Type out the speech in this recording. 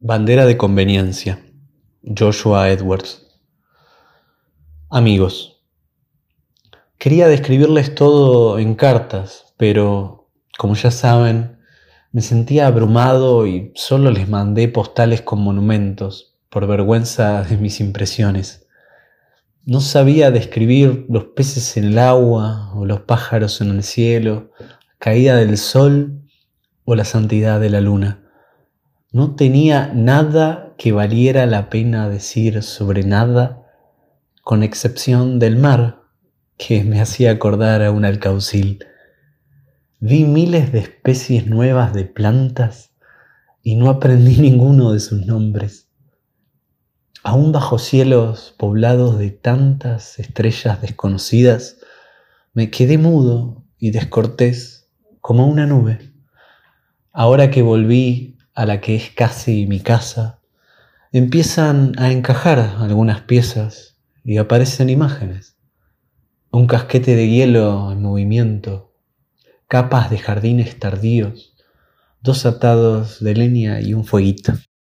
Bandera de conveniencia. Joshua Edwards. Amigos. Quería describirles todo en cartas, pero, como ya saben, me sentía abrumado y solo les mandé postales con monumentos, por vergüenza de mis impresiones. No sabía describir los peces en el agua o los pájaros en el cielo, caída del sol o la santidad de la luna. No tenía nada que valiera la pena decir sobre nada, con excepción del mar, que me hacía acordar a un alcaucil. Vi miles de especies nuevas de plantas y no aprendí ninguno de sus nombres. Aún bajo cielos poblados de tantas estrellas desconocidas, me quedé mudo y descortés como una nube. Ahora que volví a la que es casi mi casa, empiezan a encajar algunas piezas y aparecen imágenes. Un casquete de hielo en movimiento, capas de jardines tardíos, dos atados de leña y un fueguito.